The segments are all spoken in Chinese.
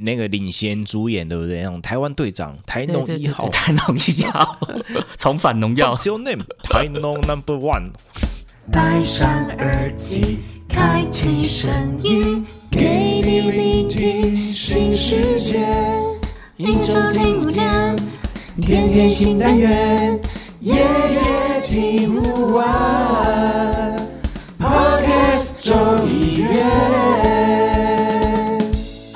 那个领衔主演，对不对？那种台湾队长台农一号，台农一号，重返农药。What's your name？台农 Number One。戴上耳机，开启声音，给你聆听新世界。一周听五天，天天新单元，夜夜听不完。Podcast 周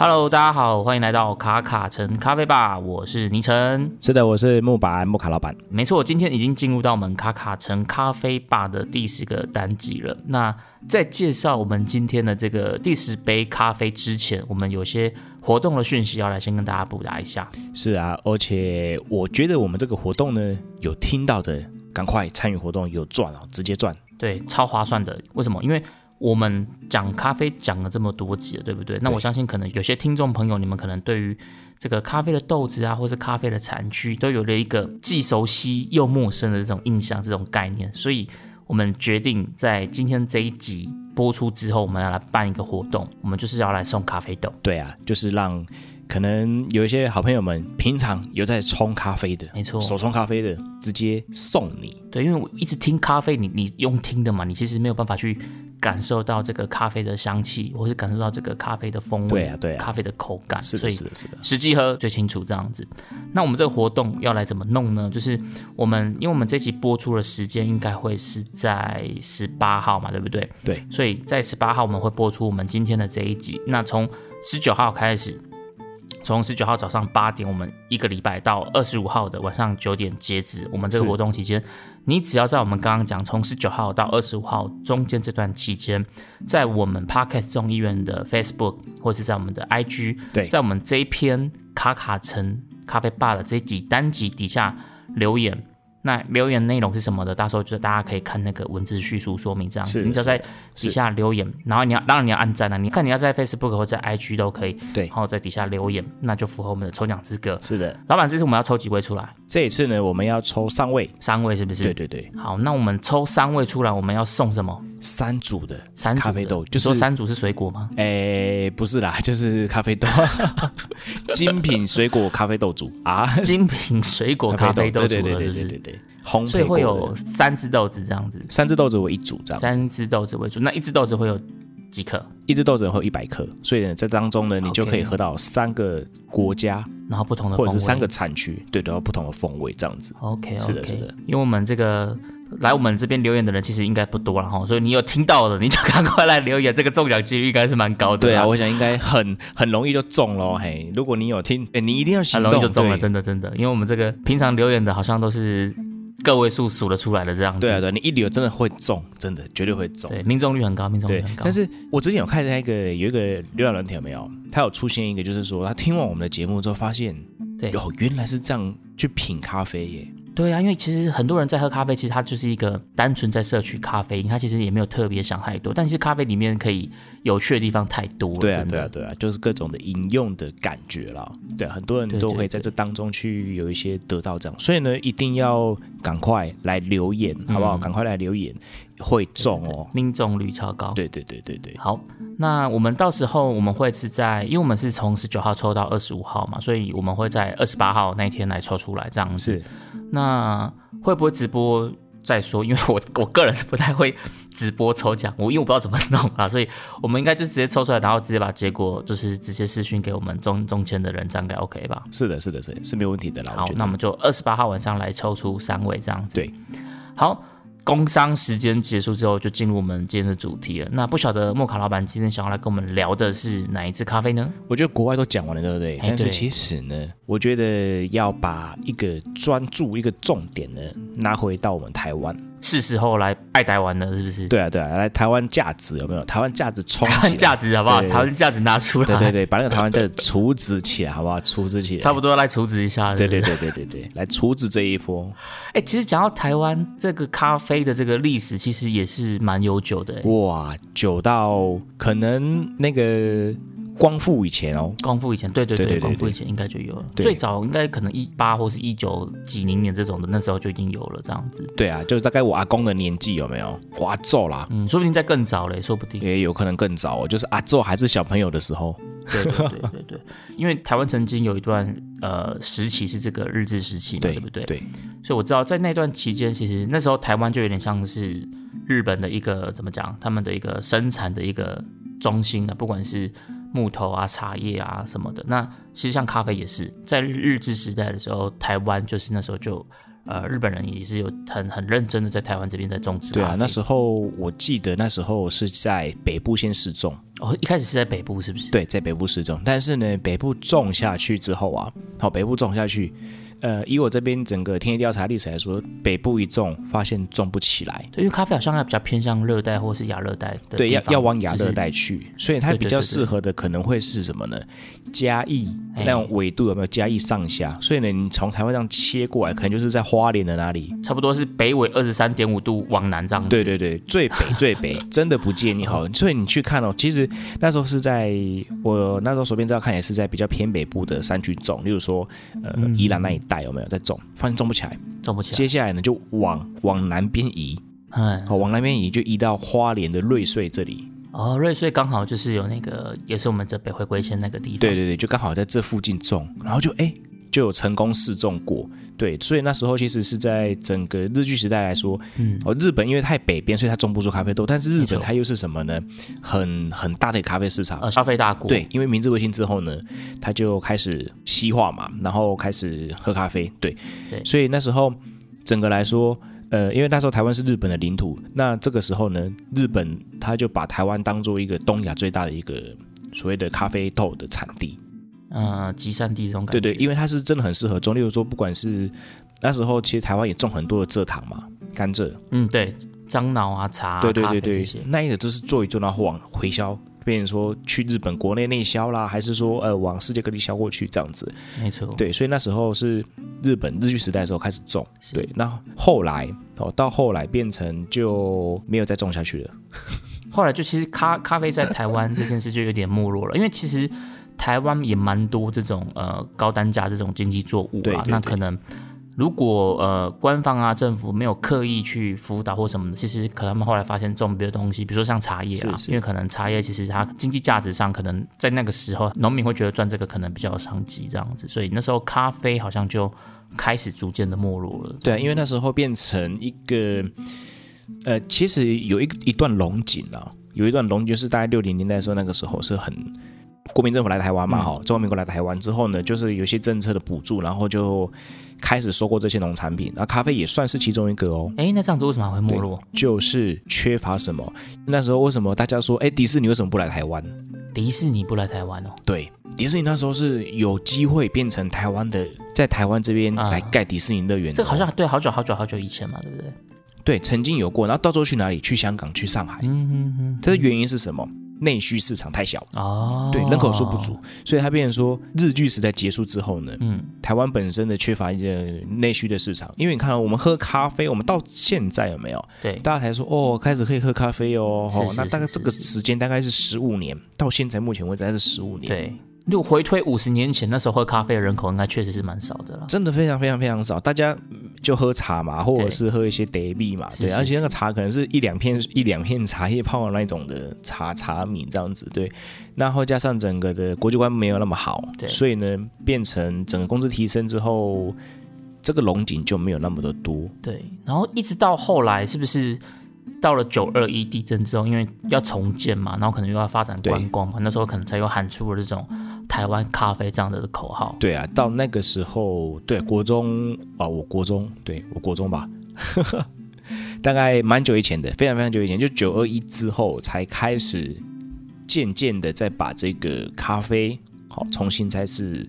Hello，大家好，欢迎来到卡卡城咖啡吧，我是倪晨。是的，我是木板木卡老板。没错，今天已经进入到我们卡卡城咖啡吧的第十个单集了。那在介绍我们今天的这个第十杯咖啡之前，我们有些活动的讯息要来先跟大家补答一下。是啊，而且我觉得我们这个活动呢，有听到的赶快参与活动，有赚哦，直接赚。对，超划算的。为什么？因为我们讲咖啡讲了这么多集了，对不对？那我相信可能有些听众朋友，你们可能对于这个咖啡的豆子啊，或是咖啡的产区，都有了一个既熟悉又陌生的这种印象、这种概念。所以，我们决定在今天这一集播出之后，我们要来办一个活动，我们就是要来送咖啡豆。对啊，就是让可能有一些好朋友们平常有在冲咖啡的，没错，手冲咖啡的，直接送你。对，因为我一直听咖啡，你你用听的嘛，你其实没有办法去。感受到这个咖啡的香气，或是感受到这个咖啡的风味，对啊，对啊，咖啡的口感，是的，是的，是的，实际喝最清楚这样子。那我们这个活动要来怎么弄呢？就是我们，因为我们这集播出的时间应该会是在十八号嘛，对不对？对，所以在十八号我们会播出我们今天的这一集。那从十九号开始。从十九号早上八点，我们一个礼拜到二十五号的晚上九点截止。我们这个活动期间，你只要在我们刚刚讲从十九号到二十五号中间这段期间，在我们 Parkes 众议院的 Facebook 或是在我们的 IG，对，在我们这一篇卡卡城咖啡吧的这几单集底下留言。那留言内容是什么的？到时候就大家可以看那个文字叙述说明这样子。你只要在底下留言，然后你要当然你要按赞啊！你看你要在 Facebook 或者 IG 都可以。对，然后在底下留言，那就符合我们的抽奖资格。是的，老板，这次我们要抽几位出来？这一次呢，我们要抽三位，三位是不是？对对对。好，那我们抽三位出来，我们要送什么？三组的三咖啡豆，就是说三组是水果吗？诶，不是啦，就是咖啡豆，精品水果咖啡豆组啊，精品水果咖啡豆组，对对对对对对。烘所以会有三只豆子这样子，三只豆子为一组这样，三只豆子为主，那一只豆子会有几克？一只豆子会有一百克，所以呢，在当中呢，你就可以喝到三个国家，然后不同的或者是三个产区，对，都有不同的风味这样子。OK，是的，是的，因为我们这个来我们这边留言的人其实应该不多了哈，所以你有听到的，你就赶快来留言，这个中奖几率应该是蛮高的。对啊，我想应该很很容易就中喽。嘿，如果你有听，哎，你一定要行动，就中了，真的真的，因为我们这个平常留言的好像都是。个位数数得出来的这样子，对啊，对，你一流真的会中，真的绝对会中，对，命中率很高，命中率很高。但是我之前有看那个有一个浏览软体有没有？他有出现一个，就是说他听完我们的节目之后，发现，对，哦，原来是这样去品咖啡耶。对啊，因为其实很多人在喝咖啡，其实他就是一个单纯在摄取咖啡因，他其实也没有特别想太多。但是咖啡里面可以有趣的地方太多了，对啊，对啊，对啊，就是各种的饮用的感觉啦。对，很多人都会在这当中去有一些得到这样，所以呢，一定要赶快来留言，好不好？赶快来留言，会中哦，命中率超高。对对对对对。好，那我们到时候我们会是在，因为我们是从十九号抽到二十五号嘛，所以我们会在二十八号那一天来抽出来这样子。那会不会直播再说？因为我我个人是不太会直播抽奖，我因为我不知道怎么弄啊，所以我们应该就直接抽出来，然后直接把结果就是直接私讯给我们中中签的人，这样应该 OK 吧？是的，是的，是是没有问题的啦。好，那我们就二十八号晚上来抽出三位这样子。对，好。工商时间结束之后，就进入我们今天的主题了。那不晓得莫卡老板今天想要来跟我们聊的是哪一支咖啡呢？我觉得国外都讲完了，对不对？但是其实呢，我觉得要把一个专注、一个重点呢拿回到我们台湾。是时候来爱台湾了，是不是？对啊，对啊，来台湾价值有没有？台湾价值冲起价值好不好？台湾价值拿出来，对对对，把那个台湾的处置起来，好不好？处置起来，差不多来处置一下。对对对对对对，来处置这一波。哎，其实讲到台湾这个咖啡的这个历史，其实也是蛮悠久的。哇，久到可能那个。光复以前哦，光复以前，对对对，对对对光复以前应该就有了。最早应该可能一八或是一九几零年这种的，那时候就已经有了这样子。对啊，就是大概我阿公的年纪有没有？我阿昼啦，嗯，说不定在更早嘞，说不定。也有可能更早哦，就是阿昼还是小朋友的时候。对对对对对，因为台湾曾经有一段呃时期是这个日治时期嘛，对不对？对，所以我知道在那段期间，其实那时候台湾就有点像是日本的一个怎么讲，他们的一个生产的一个中心啊，不管是木头啊、茶叶啊什么的。那其实像咖啡也是，在日治时代的时候，台湾就是那时候就呃日本人也是有很很认真的在台湾这边在种植。对啊，那时候我记得那时候是在北部先试种，哦一开始是在北部是不是？对，在北部试种，但是呢，北部种下去之后啊，好，北部种下去，呃，以我这边整个田野调查历史来说，北部一种发现种不起来，对，因为咖啡好像还比较偏向热带或是亚热带的对，要要往亚热就是带去，所以它比较适合的可能会是什么呢？嘉义哎那种纬度有没有嘉义上下？所以呢，你从台湾这样切过来，可能就是在花莲的那里？差不多是北纬二十三点五度往南这样子。对对对，最北 最北，真的不建议哈。所以你去看哦，其实那时候是在我那时候手边资料看，也是在比较偏北部的山区种，例如说呃嗯宜兰那一带有没有在种？发现种不起来，种不起来。接下来呢就往往南边移，嗯，好，往南边移就移到花莲的瑞穗这里。哦，瑞穗刚好就是有那个，也是我们这北回归线那个地方。对对对，就刚好在这附近种，然后就哎就有成功试种过。对，所以那时候其实是在整个日据时代来说，嗯，哦，日本因为太北边，所以它种不出咖啡豆，但是日本它又是什么呢？很很大的咖啡市场。呃，消费大国。对，因为明治维新之后呢，它就开始西化嘛，然后开始喝咖啡。对，对所以那时候整个来说，呃，因为那时候台湾是日本的领土，那这个时候呢，日本他就把台湾当做一个东亚最大的一个所谓的咖啡豆的产地。呃，集散地这种感觉。对对，因为它是真的很适合种，例如说，不管是那时候其实台湾也种很多的蔗糖嘛，甘蔗，嗯，对，樟脑啊、茶啊、对对对对，那一个都是做一做，然后往回销。变成说去日本国内内销啦，还是说呃往世界各地销过去这样子？没错。对，所以那时候是日本日据时代的时候开始种，是对，那后来哦到后来变成就没有再种下去了。后来就其实咖咖啡在台湾这件事就有点没落了，因为其实台湾也蛮多这种呃高单价这种经济作物啊，对对对那可能如果呃官方啊政府没有刻意去辅导或什么的，其实可能他们后来发现种别的东西，比如说像茶叶啊，是是因为可能茶叶其实它经济价值上可能在那个时候农民会觉得赚这个可能比较有商机这样子，所以那时候咖啡好像就开始逐渐的没落了。对啊，因为那时候变成一个呃，其实有一一段龙井啊，有一段龙井就是大概六零年代的时候，那个时候是很。国民政府来台湾嘛，嗯哈、中华民国来台湾之后呢，就是有一些政策的补助，然后就开始收购这些农产品，那咖啡也算是其中一个哦。哎，那这样子为什么还会没落？就是缺乏什么？那时候为什么大家说，哎，迪士尼为什么不来台湾？迪士尼不来台湾哦？对，迪士尼那时候是有机会变成台湾的，在台湾这边啊来盖迪士尼乐园这好像对好久好久好久以前嘛，对不对？对曾经有过，然后到时候去哪里？去香港，去上海。嗯嗯嗯。这原因是什么？内需市场太小，哦，对，人口数不足，所以它变成说日据时代结束之后呢，嗯，台湾本身的缺乏一些内需的市场。因为你看、哦，我们喝咖啡，我们到现在有没有？对，大家才说哦，开始可以喝咖啡哦，是是哦那大概是这个是时间大概是十五年，到现在目前为止还是十五年，，对。如果回推五十年前，那时候喝咖啡的人口应该确实是蛮少的了。真的非常非常非常少，大家嗯就喝茶嘛，或者是喝一些德比嘛，对，而且那个茶可能是一两片一两片茶叶泡的那种的茶茶米这样子，对，然后加上整个的国际观没有那么好，对。所以呢，变成整个工资提升之后，这个龙井就没有那么的多，对，然后一直到后来，是不是到了九二一地震之后，因为要重建嘛，然后可能又要发展观光嘛，那时候可能才又喊出了这种台湾咖啡这样的口号。对啊，到那个时候，对国中啊，我国中，对我国中吧，大概蛮久以前的，非常非常久以前，就九二一之后才开始渐渐的再把这个咖啡好重新再是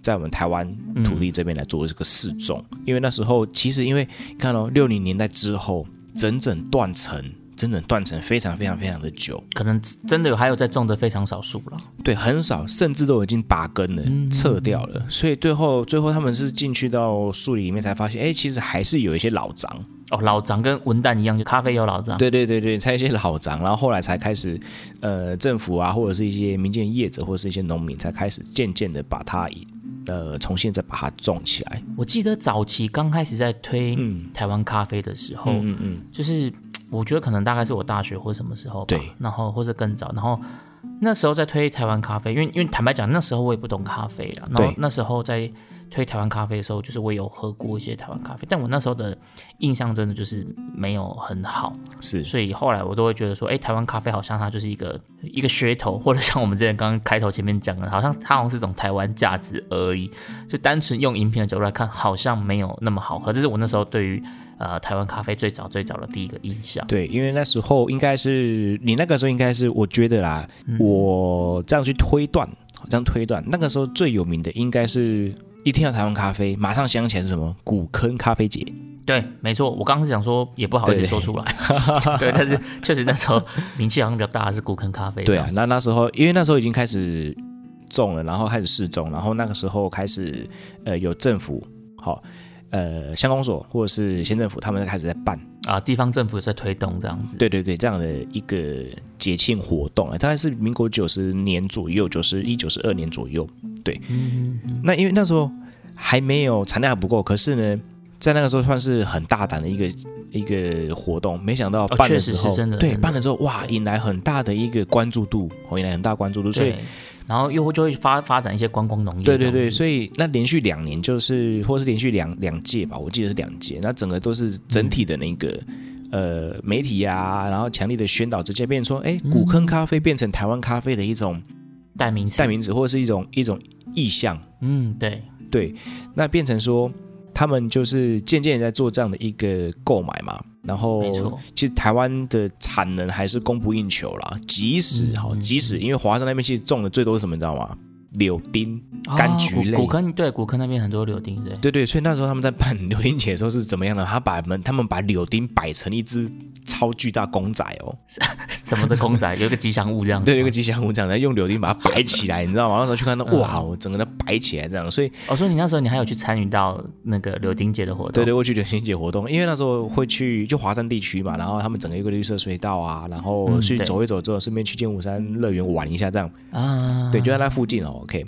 在我们台湾土地这边来做这个试种，因为那时候其实因为你看哦，六零年代之后整整断层。整整断层非常非常非常的久，可能真的有还有在种的非常少数了。对，很少，甚至都已经拔根了，撤掉了。所以最后最后他们是进去到树林里面才发现，哎，其实还是有一些老张哦，老张跟文旦一样，就咖啡有老张。对对对对，才一些老张，然后后来才开始，呃，政府啊，或者是一些民间业者，或者是一些农民，才开始渐渐的把它呃重新再把它种起来。我记得早期刚开始在推台湾咖啡的时候，嗯嗯，就是 我觉得可能大概是我大学或什么时候吧，对，然后或者更早，然后那时候在推台湾咖啡，因为因为坦白讲，那时候我也不懂咖啡了，然后那时候在。推台湾咖啡的时候，就是我有喝过一些台湾咖啡，但我那时候的印象真的就是没有很好，是，所以后来我都会觉得说，哎，台湾咖啡好像它就是一个一个噱头，或者像我们之前刚刚开头前面讲的，好像它好像是种台湾价值而已，就单纯用饮品的角度来看，好像没有那么好喝。这是我那时候对于呃台湾咖啡最早最早的第一个印象。对，因为那时候应该是你那个时候应该是我觉得啦，我这样去推断，这样推断，那个时候最有名的应该是。一听到台湾咖啡，马上想起来是什么？古坑咖啡节。对，没错，我刚刚是想说，也不好意思说出来。对，但是确实那时候名气好像比较大的是古坑咖啡。对啊，那那时候因为那时候已经开始种了，然后开始试种，然后那个时候开始呃有政府好呃乡公所或者是县政府，他们开始在办啊，地方政府在推动这样子。对对对，这样的一个节庆活动啊，大概是民国九十年左右，九十一九十二年左右。对，那因为那时候还没有产量还不够，可是呢，在那个时候算是很大胆的一个一个活动。没想到办的时候，对办的时候，哇，引来很大的一个关注度，引来很大关注度。所以，然后又就会发发展一些观光农业。对对对，所以那连续两年就是，或是连续两两届吧，我记得是两届。那整个都是整体的那个呃媒体呀，然后强力的宣导，直接变成说，哎，古坑咖啡变成台湾咖啡的一种。代名词，代名词，或者是一种一种意象。嗯，对对，那变成说，他们就是渐渐在做这样的一个购买嘛。然后，其实台湾的产能还是供不应求啦。即使哈，即使因为华山那边其实种的最多是什么，你知道吗？柳丁、柑橘类。古坑对，古坑那边很多柳丁，对对对。所以那时候他们在办柳丁节的时候是怎么样的？他把们他们把柳丁摆成一只。超巨大公仔哦，什么的公仔？有一个吉祥物这样，对，有一个吉祥物这样，然后用柳丁把它摆起来，你知道吗？那时候去看到，哇，我整个都摆起来这样，所以，哦，所以你那时候你还有去参与到那个柳丁节的活动？对对，我去柳丁节活动，因为那时候会去就华山地区嘛，然后他们整个一个绿色隧道啊，然后去走一走之后，顺便去剑湖山乐园玩一下这样啊，对，就在那附近哦。OK，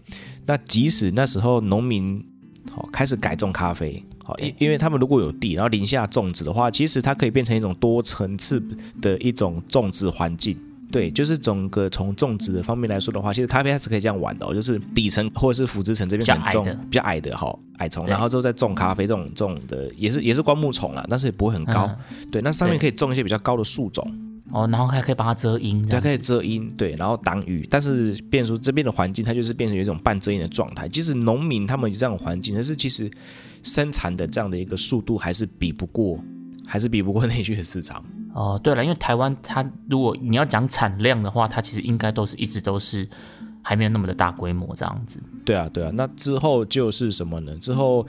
那即使那时候农民好开始改种咖啡。好，因因为他们如果有地，然后林下种植的话，其实它可以变成一种多层次的一种种植环境。对，就是整个从种植的方面来说的话，其实咖啡它是可以这样玩的，就是底层或者是腐殖层这边很重比较矮的哈矮丛，然后之后再种咖啡这种种的也是也是灌木丛啦，但是也不会很高。对，那上面可以种一些比较高的树种。哦，然后还可以把它遮阴，对，可以遮阴，对，然后挡雨。但是变说这边的环境，它就是变成有一种半遮阴的状态。即使农民他们有这样的环境，但是其实生产的这样的一个速度还是比不过，还是比不过内需的市场。哦，对了，因为台湾它如果你要讲产量的话，它其实应该都是一直都是还没有那么的大规模这样子。对啊，对啊。那之后就是什么呢？之后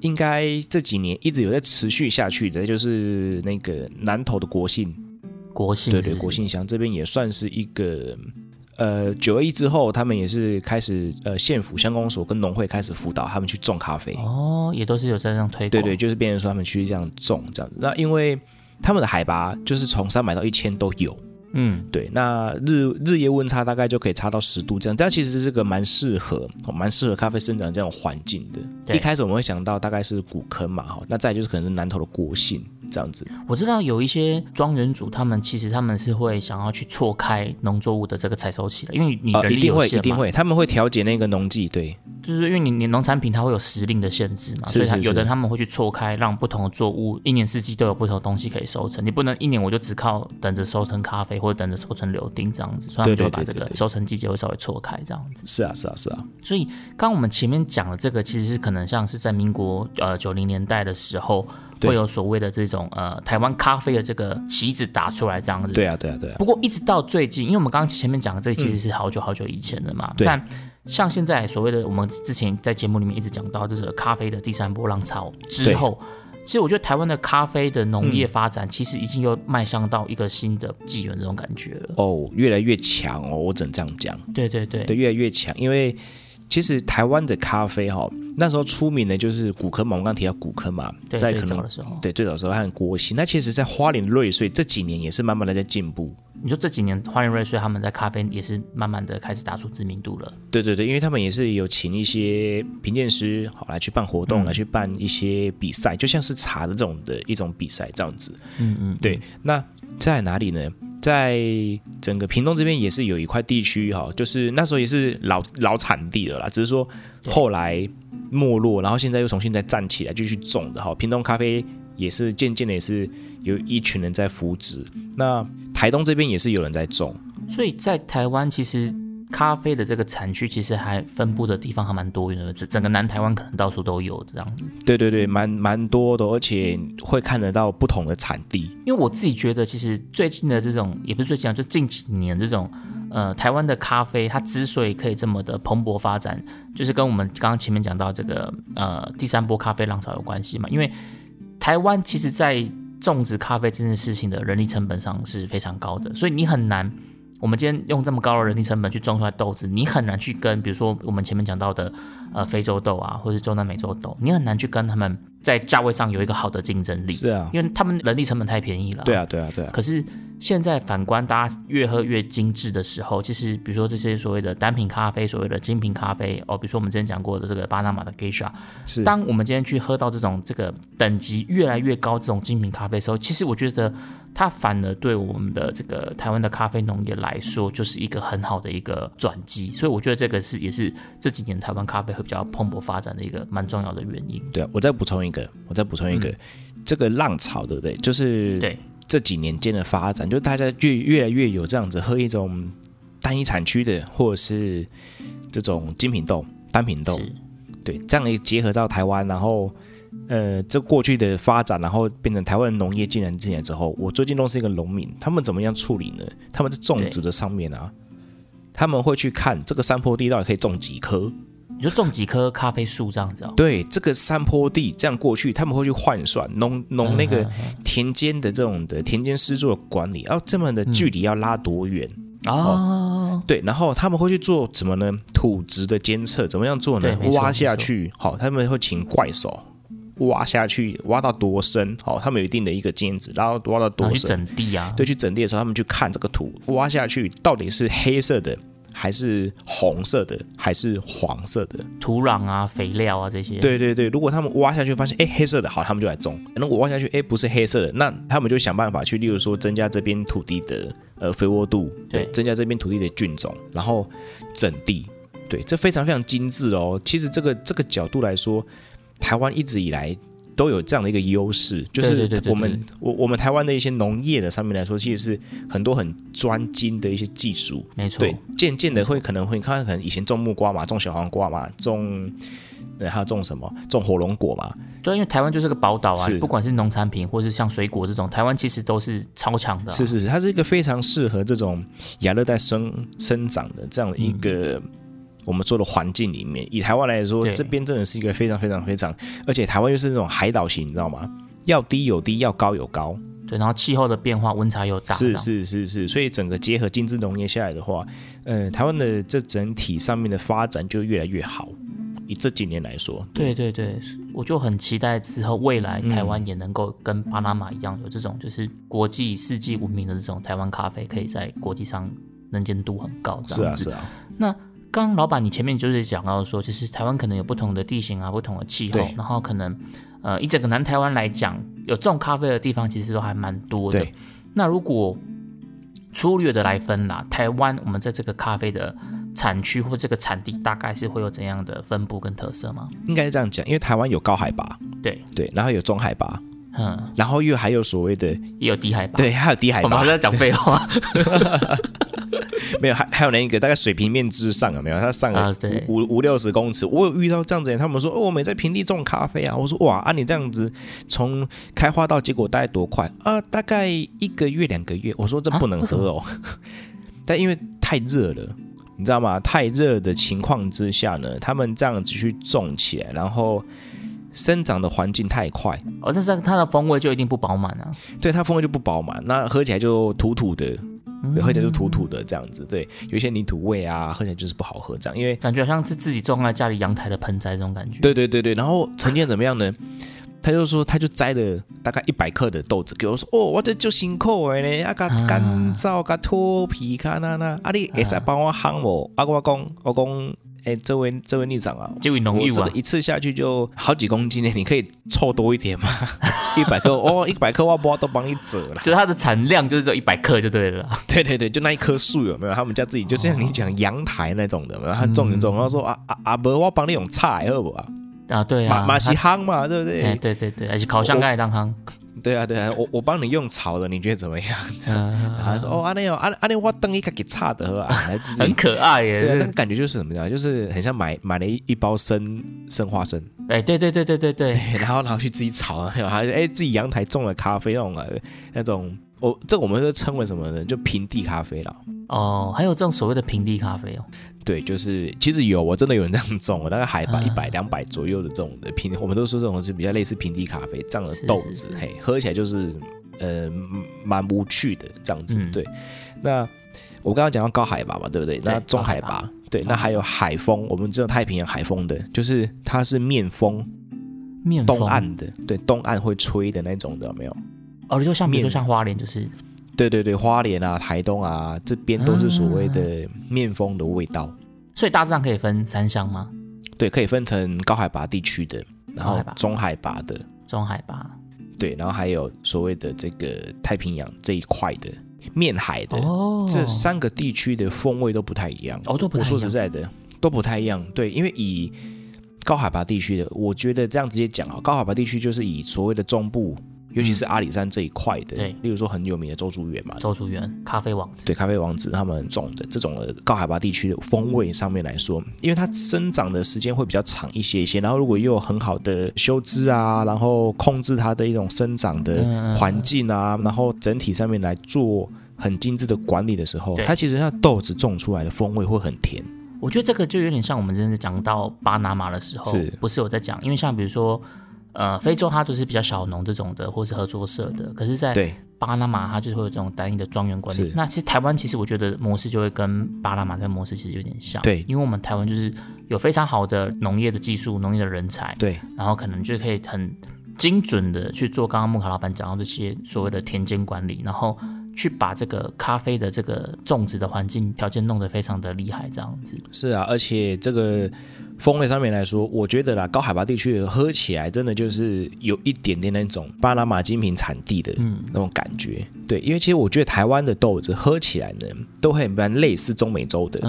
应该这几年一直有在持续下去的，就是那个南投的国信。国信对对，国信乡这边也算是一个，呃，九二一之后，他们也是开始呃县府乡公所跟农会开始辅导他们去种咖啡。哦，也都是有在这样推对对，就是变成说他们去这样种这样。子。那因为他们的海拔就是从三百到一千都有，嗯，对，那日日夜温差大概就可以差到十度这样，这样其实是个蛮适合蛮适合咖啡生长这种环境的。一开始我们会想到大概是古坑嘛，哈，那再就是可能是南投的国姓。这样子，我知道有一些庄园主，他们其实他们是会想要去错开农作物的这个采收期的，因为你人力有限嘛，一定会，他们会调节那个农技，对，就是因为你你农产品它会有时令的限制嘛，所以有的他们会去错开，让不同的作物一年四季都有不同的东西可以收成，你不能一年我就只靠等着收成咖啡或者等着收成柳丁这样子，所以他们就会把这个收成季节会稍微错开这样子。是啊，是啊，是啊。所以刚我们前面讲的这个，其实是可能像是在民国呃九零年代的时候。会有所谓的这种呃台湾咖啡的这个旗子打出来这样子。对啊，对啊，对啊。不过一直到最近，因为我们刚刚前面讲的这其实是好久好久以前的嘛。对。但像现在所谓的我们之前在节目里面一直讲到，就是咖啡的第三波浪潮之后，其实我觉得台湾的咖啡的农业发展，其实已经又迈向到一个新的纪元这种感觉了。哦，越来越强哦，我只能这样讲。对对对，对，越来越强。因为其实台湾的咖啡哈，那时候出名的就是古坑嘛，我们刚提到古坑嘛，在可能的时候，对最早的时候和国兴。那其实，在花莲瑞穗这几年也是慢慢的在进步。你说这几年花莲瑞穗他们在咖啡也是慢慢的开始打出知名度了。对对对，因为他们也是有请一些评鉴师，好来去办活动，来去办一些比赛，就像是茶的这种的一种比赛这样子。嗯嗯，对。那在哪里呢？在整个屏东这边也是有一块地区哈，就是那时候也是老老产地了啦，只是说后来没落，然后现在又重新再站起来继续种的哈。屏东咖啡也是渐渐的也是有一群人在扶植。那台东这边也是有人在种，所以在台湾其实咖啡的这个产区其实还分布的地方还蛮多元的，整整个南台湾可能到处都有这样子。对对对，蛮蛮多的，而且会看得到不同的产地。因为我自己觉得，其实最近的这种也不是最近啊，就近几年这种呃台湾的咖啡，它之所以可以这么的蓬勃发展，就是跟我们刚刚前面讲到这个呃第三波咖啡浪潮有关系嘛。因为台湾其实，在种植咖啡这件事情的人力成本上是非常高的，所以你很难。我们今天用这么高的人力成本去种出来豆子，你很难去跟，比如说我们前面讲到的，呃，非洲豆啊，或者中南美洲豆，你很难去跟他们在价位上有一个好的竞争力。是啊，因为他们人力成本太便宜了。对啊，对啊，对啊。可是现在反观大家越喝越精致的时候，其实比如说这些所谓的单品咖啡，所谓的精品咖啡，哦，比如说我们之前讲过的这个巴拿马的 Geisha，是。当我们今天去喝到这种这个等级越来越高这种精品咖啡的时候，其实我觉得。它反而对我们的这个台湾的咖啡农业来说，就是一个很好的一个转机，所以我觉得这个是也是这几年台湾咖啡会比较蓬勃发展的一个蛮重要的原因。对啊，我再补充一个，我再补充一个，这个浪潮对不对？就是对这几年间的发展，就大家越越来越有这样子喝一种单一产区的，或者是这种精品豆、单品豆，对，这样一结合到台湾，然后。呃，这过去的发展，然后变成台湾农业进来进来之后，我最近都是一个农民，他们怎么样处理呢？他们在种植的上面啊，他们会去看这个山坡地到底可以种几棵，你就种几棵咖啡树这样子哦。对，这个山坡地这样过去，他们会去换算农农那个田间的这种的田间施作的管理，要这么的距离要拉多远哦？对，然后他们会去做什么呢？土质的监测怎么样做呢？挖下去，好，他们会请怪手。挖下去，挖到多深？好，他们有一定的一个尖子，然后挖到多深？去整地啊？对，去整地的时候，他们去看这个土，挖下去到底是黑色的，还是红色的，还是黄色的？土壤啊，肥料啊这些。对对对，如果他们挖下去发现，哎，黑色的，好，他们就来种。如果挖下去，哎，不是黑色的，那他们就想办法去，例如说增加这边土地的呃肥沃度，对，增加这边土地的菌种，然后整地。对，这非常非常精致哦。其实这个这个角度来说。台湾一直以来都有这样的一个优势，就是我们我我们台湾的一些农业的上面来说，其实是很多很专精的一些技术，没错。对，渐渐的会可能会看，可能以前种木瓜嘛，种小黄瓜嘛，种呃还有种什么，种火龙果嘛。对，因为台湾就是个宝岛啊，不管是农产品或是像水果这种，台湾其实都是超强的。是是是，它是一个非常适合这种亚热带生生长的这样的一个。我们做的环境里面，以台湾来说，这边真的是一个非常非常非常，而且台湾又是那种海岛型，你知道吗？要低有低，要高有高。对，然后气候的变化，温差又大。是是是是，所以整个结合精致农业下来的话，呃，台湾的这整体上面的发展就越来越好。以这几年来说，对对对，我就很期待之后未来台湾也能够跟巴拿马一样，有这种就是国际世纪闻名的这种台湾咖啡，可以在国际上能见度很高。是啊是啊，那。刚老板，你前面就是讲到说，就是台湾可能有不同的地形啊，不同的气候，然后可能，呃，以整个南台湾来讲，有种咖啡的地方其实都还蛮多的。那如果粗略的来分啦，台湾我们在这个咖啡的产区或这个产地，大概是会有怎样的分布跟特色吗？应该是这样讲，因为台湾有高海拔，对对，然后有中海拔，嗯，然后又还有所谓的也有低海拔，对，还有低海拔。我们还在讲废话。没有，还还有那一个大概水平面之上有没有？它上了五五六十公尺。我有遇到这样子，他们说哦，我们在平地种咖啡啊。我说哇，啊你这样子从开花到结果大概多快啊？大概一个月两个月。我说这不能喝哦，但因为太热了，你知道吗？太热的情况之下呢，他们这样子去种起来，然后生长的环境太快，哦，但是它的风味就一定不饱满啊。对它风味就不饱满，那喝起来就土土的，对，喝起来就土土的这样子，对，有一些泥土味啊，喝起来就是不好喝这样，因为感觉好像是自己种在家里阳台的盆栽这种感觉。对对对对，然后陈建怎么样呢？他就说，他就摘了大概一百克的豆子给我说，哦，我这就辛苦的呢，啊，干干燥，个脱皮，看那那，啊，你也是帮我烘我？啊，我讲，我讲，哎，这位这位逆长啊，这位农友啊，一次下去就好几公斤呢，你可以凑多一点吗？一百克，哦，一百克，我不都帮你折了。就它的产量就是只有一百克就对了。对对对，就那一棵树有没有？他们家自己就像你讲阳台那种的，然后种一种，然后说啊啊啊，不，我帮你用菜好不啊？啊，对啊，马马西夯嘛，对不对？哎，对对对，而且烤箱盖当夯。对啊对啊，我我帮你用炒的，你觉得怎么样？然后说哦，阿内哦，阿阿内我等一个给差的啊，很可爱耶。对，那个感觉就是什么样？就是很像买买了一一包生生花生。哎，对对对对对对，然后然后去自己炒，还有还哎自己阳台种了咖啡那种那种，我这我们都称为什么呢？就平地咖啡了。哦，还有这种所谓的平地咖啡哦。对，就是其实有，我真的有人这样种，大概海拔一百两百左右的这种的平，我们都说这种是比较类似平地咖啡这样的豆子，嘿，喝起来就是呃蛮无趣的这样子。对，那我刚刚讲到高海拔嘛，对不对？那中海拔，对，那还有海风，我们知道太平洋海风的，就是它是面风，面东岸的，对，东岸会吹的那种的，没有？哦，你说像比如说像花莲就是。对对对，花莲啊、台东啊，这边都是所谓的面风的味道。所以大致上可以分三项吗？对，可以分成高海拔地区的，然后中海拔的，中海拔，对，然后还有所谓的这个太平洋这一块的面海的，这三个地区的风味都不太一样。哦，都不太一样我说实在的，都不太一样。对，因为以高海拔地区的，我觉得这样直接讲啊，高海拔地区就是以所谓的中部。尤其是阿里山这一块的，对，例如说很有名的周竹园嘛，周竹园咖啡王子，对，咖啡王子他们种的这种的高海拔地区的风味上面来说，因为它生长的时间会比较长一些些，然后如果又有很好的修枝啊，然后控制它的一种生长的环境啊，然后整体上面来做很精致的管理的时候，它其实那豆子种出来的风味会很甜。我觉得这个就有点像我们之前讲到巴拿马的时候，是不是有在讲？因为像比如说。呃，非洲它都是比较小农这种的，或是合作社的。可是，在巴拿马它就是会有这种单一的庄园管理。那其实台湾其实我觉得模式就会跟巴拿马这模式其实有点像。对，因为我们台湾就是有非常好的农业的技术、农业的人才。对，然后可能就可以很精准的去做刚刚木卡老板讲到这些所谓的田间管理，然后去把这个咖啡的这个种植的环境条件弄得非常的厉害，这样子。是啊，而且这个。风味上面来说，我觉得啦，高海拔地区喝起来真的就是有一点点那种巴拿马精品产地的那种感觉。对，因为其实我觉得台湾的豆子喝起来呢，都会蛮类似中美洲的。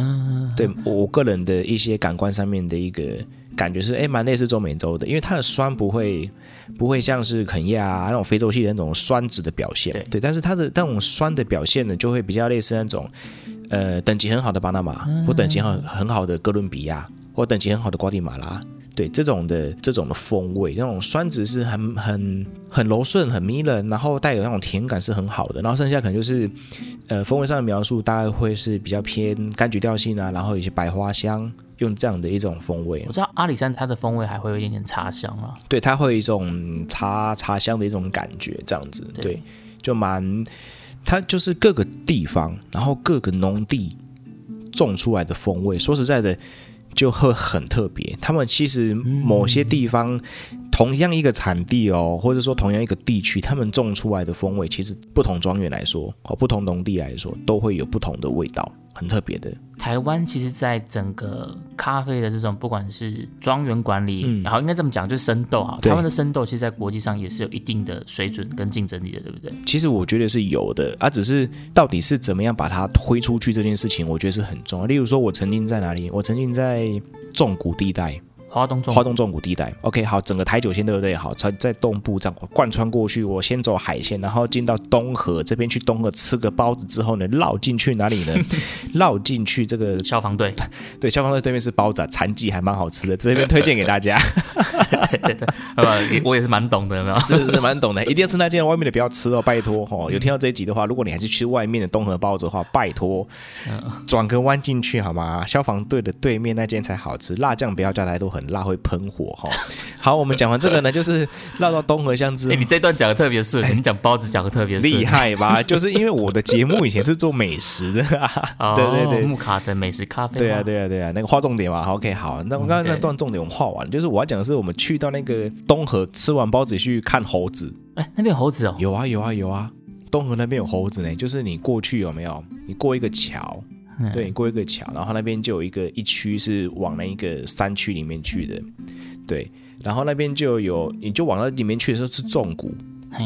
对我个人的一些感官上面的一个感觉是，哎，蛮类似中美洲的，因为它的酸不会不会像是肯亚啊那种非洲系的那种酸质的表现。对，但是它的那种酸的表现呢，就会比较类似那种呃等级很好的巴拿马或等级很很好的哥伦比亚。或等级很好的瓜地马拉，对这种的这种的风味，那种酸质是很很很柔顺、很迷人，然后带有那种甜感是很好的。然后剩下可能就是，呃，风味上的描述大概会是比较偏柑橘调性啊，然后有些百花香，用这样的一种风味。我知道阿里山它的风味还会有一点点茶香啊，对，它会有一种茶茶香的一种感觉，这样子，对，就蛮，它就是各个地方，然后各个农地种出来的风味，说实在的。就会很特别。他们其实某些地方，同样一个产地哦，或者说同样一个地区，他们种出来的风味，其实不同庄园来说，和不同农地来说，都会有不同的味道。很特别的。台湾其实，在整个咖啡的这种，不管是庄园管理，然后应该这么讲，就是生豆啊。台湾的生豆，其实，在国际上也是有一定的水准跟竞争力的，对不对？其实我觉得是有的，啊，只是到底是怎么样把它推出去这件事情，我觉得是很重要。例如说，我曾经在哪里？我曾经在重谷地带。华东华东重谷地带，OK，好，整个台九线对不对？好，在在东部这样贯穿过去，我先走海线，然后进到东河这边去东河吃个包子之后呢，绕进去哪里呢？绕进去这个消防队，对，消防队对面是包子，残疾还蛮好吃的，这边推荐给大家。对对对，我也是蛮懂的，是？是是蛮懂的，一定要吃那间，外面的不要吃哦，拜托哈。有听到这一集的话，如果你还是吃外面的东河包子的话，拜托转个弯进去好吗？消防队的对面那间才好吃，辣酱不要加太多，很很辣，会喷火哈。好，我们讲完这个呢，就是绕到东河乡之 哎，你这段讲的特别顺，你讲包子讲的特别顺厉害吧？就是因为我的节目以前是做美食的啊，对对对，木卡的美食咖啡，对啊对啊对啊，那个画重点嘛。OK，好，那我刚刚那段重点我们画完，就是我要讲的是我们去到那个东河吃完包子去看猴子。哎，那边有猴子哦？有啊有啊有啊，东河那边有猴子呢。就是你过去有没有？你过一个桥，对，你过一个桥，然后那边就有一个一区是往那一个山区里面去的，对，然后那边就有，你就往那里面去的时候是种谷，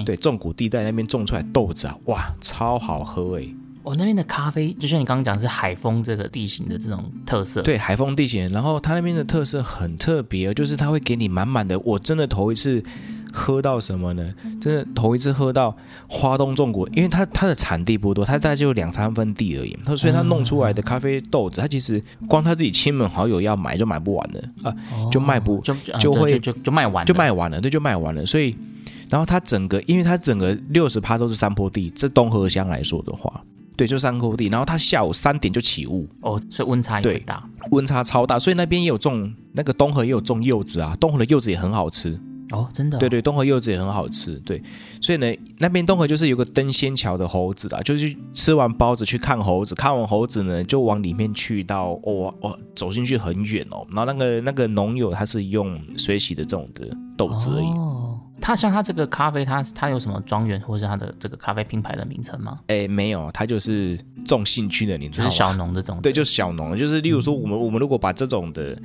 对，种谷地带那边种出来豆子啊，哇，超好喝哎！我那边的咖啡，就像你刚刚讲是海风这个地形的这种特色，对，海风地形，然后它那边的特色很特别，就是它会给你满满的，我真的头一次。喝到什么呢？真的头一次喝到花东种果，因为它它的产地不多，它大概就两三分地而已。它所以它弄出来的咖啡豆子，它其实光他自己亲朋好友要买就买不完了啊，就卖不就就会就就卖完就卖完了，对，就卖完了。所以，然后它整个，因为它整个六十趴都是山坡地，这东河乡来说的话，对，就山坡地。然后它下午三点就起雾哦，所以温差也大，温差超大。所以那边也有种那个东河也有种柚子啊，东河的柚子也很好吃。哦，真的，对对，东河柚子也很好吃，对，所以呢，那边东河就是有个登仙桥的猴子啦，就是吃完包子去看猴子，看完猴子呢，就往里面去到，哦哦，走进去很远哦，然后那个那个农友他是用水洗的这种的豆子而已。它像它这个咖啡，它它有什么庄园或者是它的这个咖啡品牌的名称吗？哎，没有，它就是重兴趣的，你知道吗？是小农这种。对，就是小农，就是例如说，我们我们如果把这种的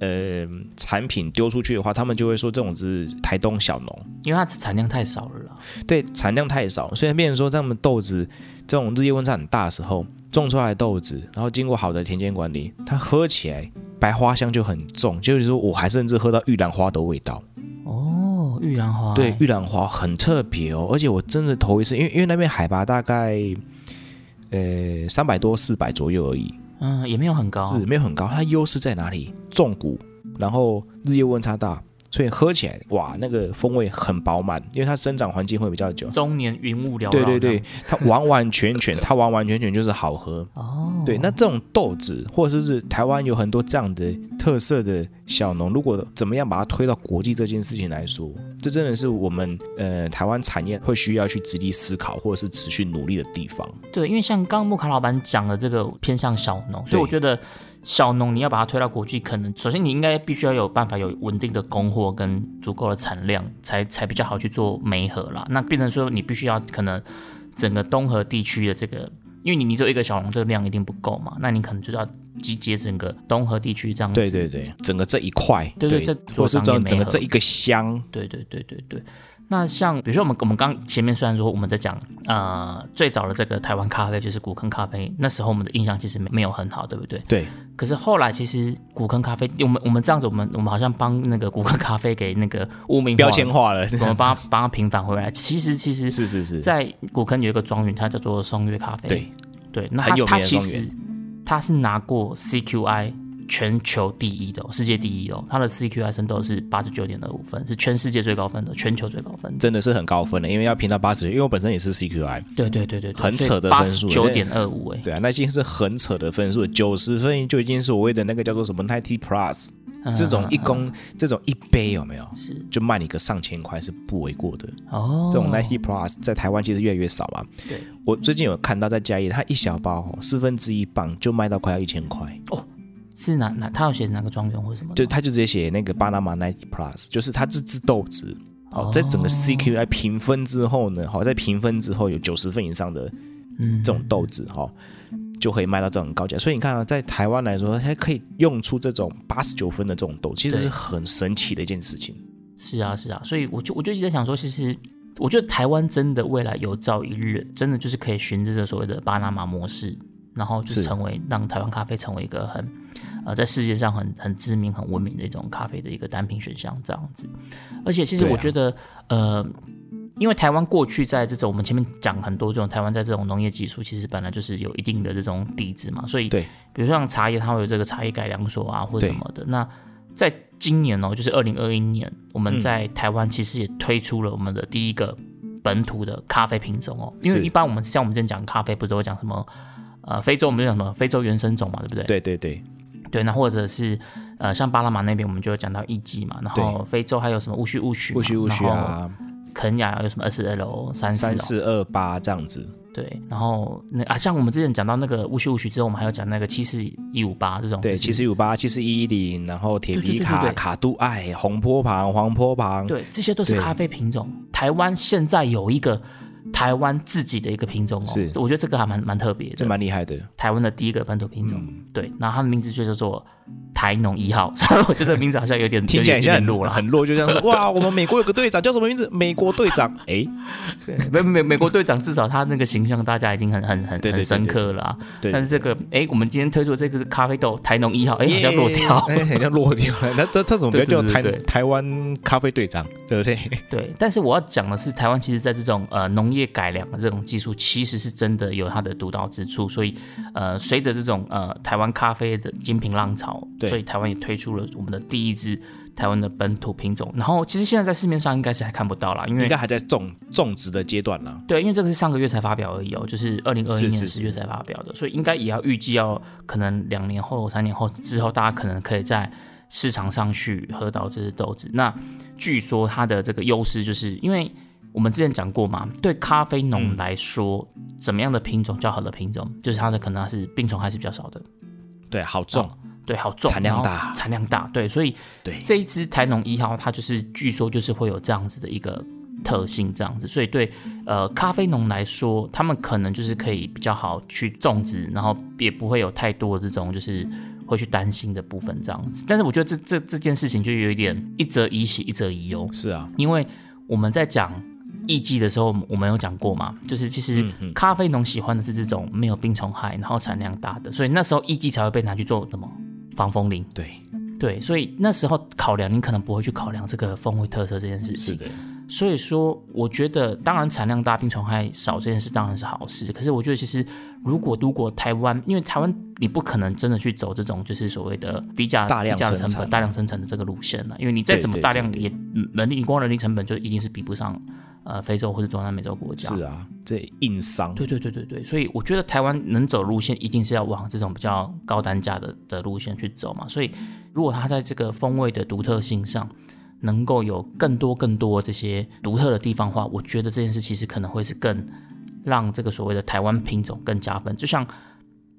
呃产品丢出去的话，他们就会说这种是台东小农，因为它产量太少了。对，产量太少，所以变成说他们豆子这种日夜温差很大的时候种出来的豆子，然后经过好的田间管理，它喝起来白花香就很重，就是说我还甚至喝到玉兰花的味道。玉兰花对玉兰花很特别哦，而且我真的头一次，因为因为那边海拔大概呃三百多四百左右而已，嗯，也没有很高，是没有很高。它优势在哪里？重谷，然后日夜温差大。所以喝起来哇，那个风味很饱满，因为它生长环境会比较久。中年云雾缭绕。对对对，它完完全全，它完完全全就是好喝。哦。对，那这种豆子，或者是台湾有很多这样的特色的小农，如果怎么样把它推到国际这件事情来说，这真的是我们呃台湾产业会需要去直立思考，或者是持续努力的地方。对，因为像刚木卡老板讲的这个偏向小农，所以我觉得。小农，你要把它推到国际，可能首先你应该必须要有办法有稳定的供货跟足够的产量，才才比较好去做媒合啦。那变成说你必须要可能整个东河地区的这个，因为你你只有一个小农，这个量一定不够嘛，那你可能就是要集结整个东河地区这样子。对对对，整个这一块，对对，这做是整整个这一个乡。对对对对对。那像比如说我们我们刚前面虽然说我们在讲呃最早的这个台湾咖啡就是古坑咖啡，那时候我们的印象其实没没有很好，对不对？对。可是后来其实古坑咖啡，我们我们这样子，我们我们好像帮那个古坑咖啡给那个污名标签化了，我们帮帮他平反回来。其实其实是是是，在古坑有一个庄园，它叫做松月咖啡。对对，那它它其实它是拿过 CQI。全球第一的，世界第一哦，它的 CQI 深度是八十九点二五分，是全世界最高分的，全球最高分，真的是很高分的，因为要评到八十，因为我本身也是 CQI，对对对对，很扯的分数，九点二五哎，对啊，那已经是很扯的分数，九十分就已经是所谓的那个叫做什么 ninety plus，这种一公这种一杯有没有？是。就卖你个上千块是不为过的。哦，这种 ninety plus 在台湾其实越来越少嘛，对，我最近有看到在嘉义，它一小包四分之一磅就卖到快要一千块。哦。是哪哪？他要写哪个庄园或什么？就他就直接写那个巴拿马 ninety plus，就是他这支豆子哦，在整个 CQI 评分之后呢，好在评分之后有九十分以上的这种豆子哈，就可以卖到这种高价。所以你看啊，在台湾来说，它可以用出这种八十九分的这种豆，其实是很神奇的一件事情。是啊，是啊，所以我就我就一直在想说，其实我觉得台湾真的未来有朝一日，真的就是可以循着这所谓的巴拿马模式，然后就成为让台湾咖啡成为一个很。呃，在世界上很很知名、很闻名的一种咖啡的一个单品选项这样子，而且其实我觉得，呃，因为台湾过去在这种我们前面讲很多这种台湾在这种农业技术，其实本来就是有一定的这种底子嘛，所以对，比如像茶叶，它会有这个茶叶改良所啊，或者什么的。那在今年哦，就是二零二一年，我们在台湾其实也推出了我们的第一个本土的咖啡品种哦，因为一般我们像我们之前讲咖啡，不是都会讲什么呃非洲，我们就讲什么非洲原生种嘛，对不对？对对对。对，那或者是呃，像巴拿马那边我们就有讲到艺伎嘛，然后非洲还有什么乌须乌须嘛，不许不许然后啊，肯雅有什么二四 L 三四三四二八这样子，对，然后那啊，像我们之前讲到那个乌须乌须之后，我们还有讲那个七四一五八这种，对，就是七四一五八、七四一一零，然后铁皮卡、卡杜艾、红坡旁、黄坡旁，对，这些都是咖啡品种。台湾现在有一个台湾自己的一个品种哦，是我觉得这个还蛮蛮特别这的，蛮厉害的。台湾的第一个本土品种。嗯对，然后它的名字就叫做台农一号，所以我觉得这个名字好像有点听起来很弱了。很弱，就像是哇，我们美国有个队长叫什么名字？美国队长，哎，美美美国队长至少他那个形象大家已经很很很很深刻了啊。对，但是这个哎，我们今天推出的这个是咖啡豆台农一号，哎，好像落掉。哎，好像落掉了。那这这怎么不要叫台台湾咖啡队长，对不对？对，但是我要讲的是，台湾其实在这种呃农业改良的这种技术，其实是真的有它的独到之处。所以呃，随着这种呃台湾咖啡的精品浪潮，对所以台湾也推出了我们的第一支台湾的本土品种。然后其实现在在市面上应该是还看不到啦，因为应该还在种种植的阶段啦。对，因为这个是上个月才发表而已哦，就是二零二一年十月才发表的，所以应该也要预计要可能两年后、三年后之后，大家可能可以在市场上去喝到这只豆子。那据说它的这个优势，就是因为我们之前讲过嘛，对咖啡农嗯来说，怎么样的品种较好的品种，就是它的可能还是病虫害是比较少的，对，好重，对，好重，产量大。产量大，对，所以对。这一支台农一号，它就是据说就是会有这样子的一个特性，这样子，所以对呃咖啡农来说，他们可能就是可以比较好去种植，然后也不会有太多的这种就是会去担心的部分这样子。但是我觉得这这这件事情就有一点一则以喜，一则以忧，是啊，因为我们在讲艺伎的时候，我们有讲过嘛，就是其实嗯咖啡农喜欢的是这种没有病虫害，然后产量大的，所以那时候艺伎才会被拿去做什么防风林。对，对，所以那时候考量你可能不会去考量这个风味特色这件事情。是的，所以说，我觉得当然产量大、病虫害少这件事当然是好事。可是我觉得其实如果如果台湾，因为台湾你不可能真的去走这种就是所谓的低价大量成本、大量生产的这个路线了，因为你再怎么大量也嗯人力，你光人力成本就一定是比不上呃非洲或者中南美洲国家。是啊，这硬伤，对对对对对，所以我觉得台湾能走路线，一定是要往这种比较高单价的的路线去走嘛。所以如果它在这个风味的独特性上，能够有更多更多这些独特的地方的话，我觉得这件事其实可能会是更让这个所谓的台湾品种更加分。就像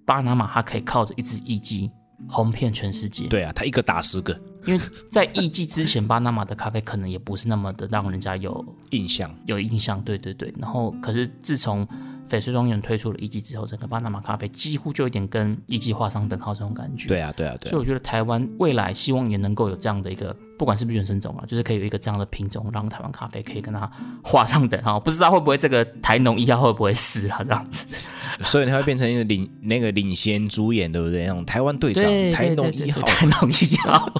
巴拿马，它可以靠着一只艺伎红遍全世界。对啊，他一个打十个因为在艺伎之前，巴拿马的咖啡可能也不是那么的让人家有印象，有印象，对对对。然后，可是自从翡翠庄园推出了一季之后，整个巴拿马咖啡几乎就有点跟一季画上等号这种感觉。对啊，对啊，对啊，所以我觉得台湾未来希望也能够有这样的一个，不管是不是原生种啊，就是可以有一个这样的品种，让台湾咖啡可以跟它画上等号。不知道会不会这个台农一号会不会死啊？这样子。所以他会变成一个领那个领先主演，对不对？那种台湾队长，台农一号，台农一号，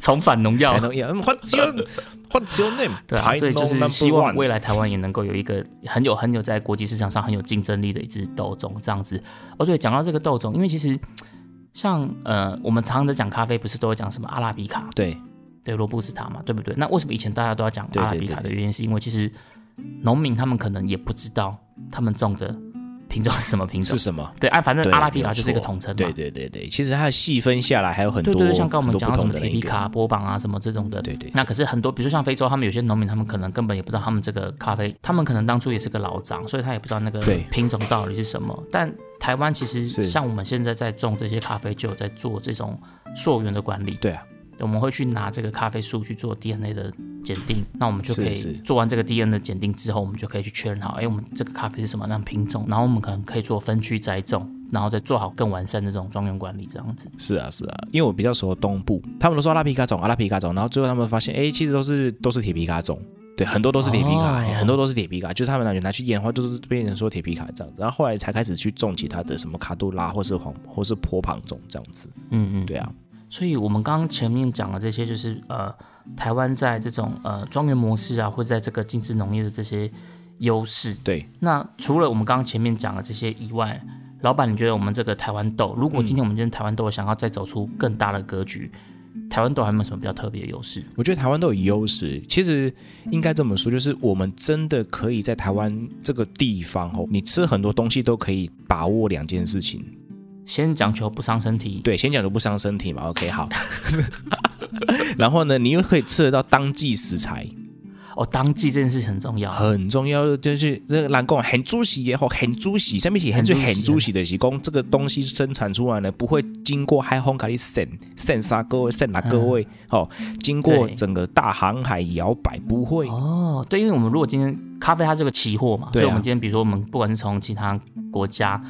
重返农药台。农一号，What's your What's your name？对啊，所以就是希望未来台湾也能够有一个很有很有在国际市场上很有竞争力的一支豆种这样子。哦，对，讲到这个豆种，因为其实 像呃，我们常常在讲咖啡，不是都会讲什么阿拉比卡，对对，罗布斯塔嘛，对不对？那为什么以前大家都要讲阿拉比卡的原因，是因为其实农民他们可能也不知道他们种的品种是什么品种是。什么？对，啊，反正阿拉比卡就是一个统称嘛。对对对对，其实它的细分下来还有很多，对对对，像刚我们讲到什么铁皮卡、波榜啊什么这种的，对对那可是很多，比如说像非洲，他们有些农民，他们可能根本也不知道他们这个咖啡，他们可能当初也是个老长，所以他也不知道那个品种到底是什么。但台湾其实像我们现在在种这些咖啡，就有在做这种溯源的管理。对啊，我们会去拿这个咖啡树去做 DNA 的检定，那我们就可以做完这个 DNA 的检定之后，我们就可以去确认好，哎，我们这个咖啡是什么样的品种，然后我们可能可以做分区栽种，然后再做好更完善的这种庄园管理，这样子。是啊是啊，因为我比较熟东部，他们都说阿拉皮卡种阿拉皮卡种，然后最后他们发现，哎，其实都是都是铁皮卡种。对，很多都是铁皮卡，哦很多都是铁皮卡，就是他们拿拿去验的话，就是变成说铁皮卡这样子，然后后来才开始去种其他的什么卡杜拉或是黄或是坡旁种这样子。嗯嗯。对啊，所以，我们刚刚前面讲的这些，就是呃，台湾在这种呃庄园模式啊，或者在这个精致农业的这些优势。对，那除了我们刚刚前面讲的这些以外，老板，你觉得我们这个台湾豆，如果今天我们今天台湾豆想要再走出更大的格局，台湾豆还有没有什么比较特别的优势？我觉得台湾豆有优势。其实应该这么说，就是我们真的可以在台湾这个地方哦，你吃很多东西都可以把握两件事情。先讲求不伤身体。对，先讲求不伤身体嘛。OK，好。然后呢，你又可以吃得到当季食材，哦，当季这件事情很重要。很重要，就是那个蓝贡很主席也好，很主席，下面写很很主很主席的是讲这个东西生产出来呢，不会经过海风给你渗渗杀各位渗哪各位，哦，经过整个大航海摇摆，不会。哦，对，因为我们如果今天咖啡它这个期货嘛，所以我们今天比如说我们不管是从其他国家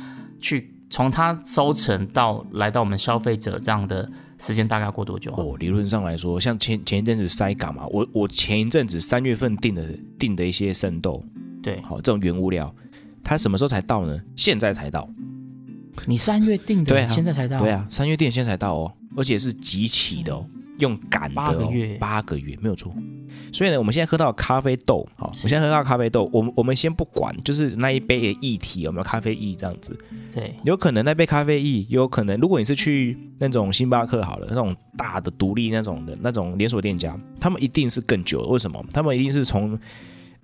去从它收成到来到我们消费者这样的时间大概要过多久啊？哦，理论上来说，像前前一阵子塞港嘛，我我前一阵子三月份订的订的一些生豆，对好这种原物料，它什么时候才到呢？现在才到。你三月定的，对啊现在才到，对，啊，三月订现在才到哦，而且是集齐的哦，用赶的、哦，八个月八个月没有错。所以呢，我们现在喝到咖啡豆，好，我现在喝到咖啡豆，我们我们先不管，就是那一杯的液体有没有咖啡液这样子，对，有可能那杯咖啡液，有可能如果你是去那种星巴克好了，那种大的独立那种的那种连锁店家，他们一定是更久的，为什么？他们一定是从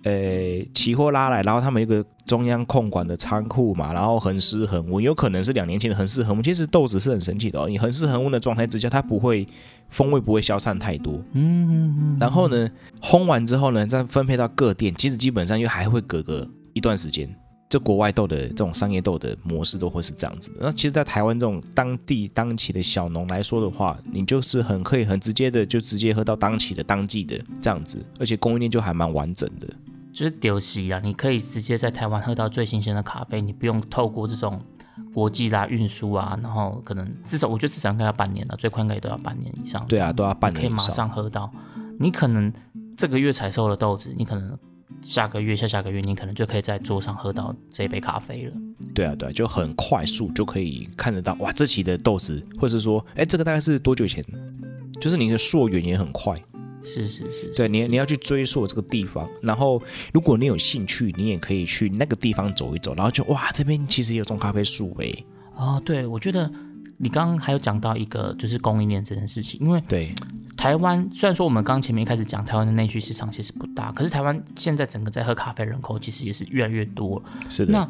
呃期货拉来，然后他们有一个中央控管的仓库嘛，然后恒湿恒温，有可能是两年前的恒湿恒温。其实豆子是很神奇的哦，你恒湿恒温的状态之下，它不会风味不会消散太多。嗯嗯嗯，然后呢，烘完之后呢，再分配到各店，其实基本上又还会隔个一段时间。这国外豆的这种商业豆的模式都会是这样子的。那其实，在台湾这种当地当期的小农来说的话，你就是很可以很直接的就直接喝到当期的当季的这样子，而且供应链就还蛮完整的。就是丢席啊，你可以直接在台湾喝到最新鲜的咖啡，你不用透过这种国际啦运输啊，然后可能至少我觉得至少应该要半年了，最快应该也都要半年以上。对啊，都要半年可以马年以上。上喝到。你可能这个月才收了豆子，你可能下个月、下下个月，你可能就可以在桌上喝到这杯咖啡了。对啊，对啊，就很快速就可以看得到哇，这期的豆子，或是说，哎，这个大概是多久以前？就是你的溯源也很快。是是是，对你，你要去追溯这个地方，然后如果你有兴趣，你也可以去那个地方走一走，然后就哇，这边其实有种咖啡树诶。哦，对，我觉得你刚刚还有讲到一个就是供应链这件事情，因为对，台湾虽然说我们刚刚前面一开始讲台湾的内需市场其实不大，可是台湾现在整个在喝咖啡人口其实也是越来越多。是的，那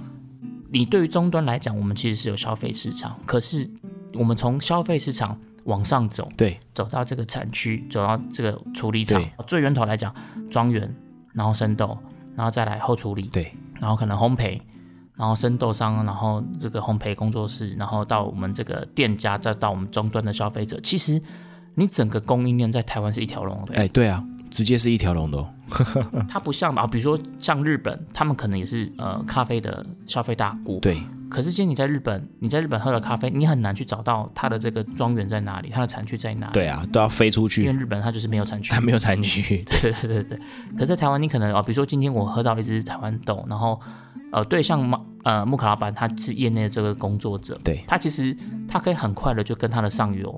你对于终端来讲，我们其实是有消费市场，可是我们从消费市场往上走，对。走到这个产区，走到这个处理厂，最源头来讲，庄园，然后生豆，然后再来后处理，对。然后可能烘焙，然后生豆商，然后这个烘焙工作室，然后到我们这个店家，再到我们终端的消费者，其实你整个供应链在台湾是一条龙的。哎，对啊，直接是一条龙的哦。它不像吧，比如说像日本，他们可能也是呃咖啡的消费大国，对可是今天你在日本，你在日本喝了咖啡，你很难去找到它的这个庄园在哪里，它的产区在哪里。对啊，都要飞出去因为，日本它就是没有产区它。没有产区。对对对对。可是在台湾，你可能哦，比如说今天我喝到了一支台湾豆，然后呃，对像马呃木卡老板他是业内的这个工作者，对他其实他可以很快的就跟他的上游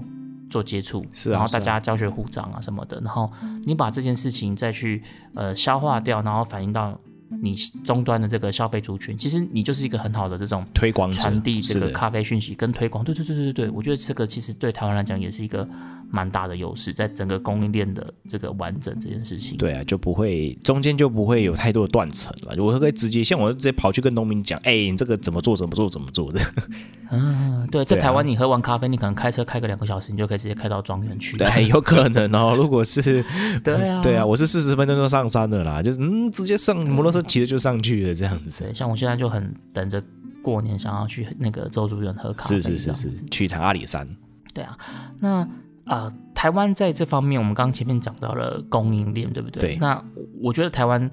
做接触，是啊然后大家教学互长啊什么的，然后你把这件事情再去呃消化掉，然后反映到你终端的这个消费族群，其实你就是一个很好的这种推广传递这个咖啡讯息跟推广。对对对对对对，我觉得这个其实对台湾来讲也是一个蛮大的优势，在整个供应链的这个完整这件事情。对啊，就不会中间就不会有太多的断层了。我会直接像我直接跑去跟农民讲，哎，你这个怎么做怎么做怎么做的。嗯，对，在台湾你喝完咖啡，你可能开车开个两个小时，你就可以直接开到庄园去。对，有可能哦。如果是对啊，对啊，我是四十分钟就上山的啦，就是嗯，直接上摩托车骑着就上去了这样子。像我现在就很等着过年，想要去那个周主任喝咖啡。是是是是，去趟阿里山。对啊。那呃，台湾在这方面，我们刚刚前面讲到了供应链，对不对？对。那我觉得台湾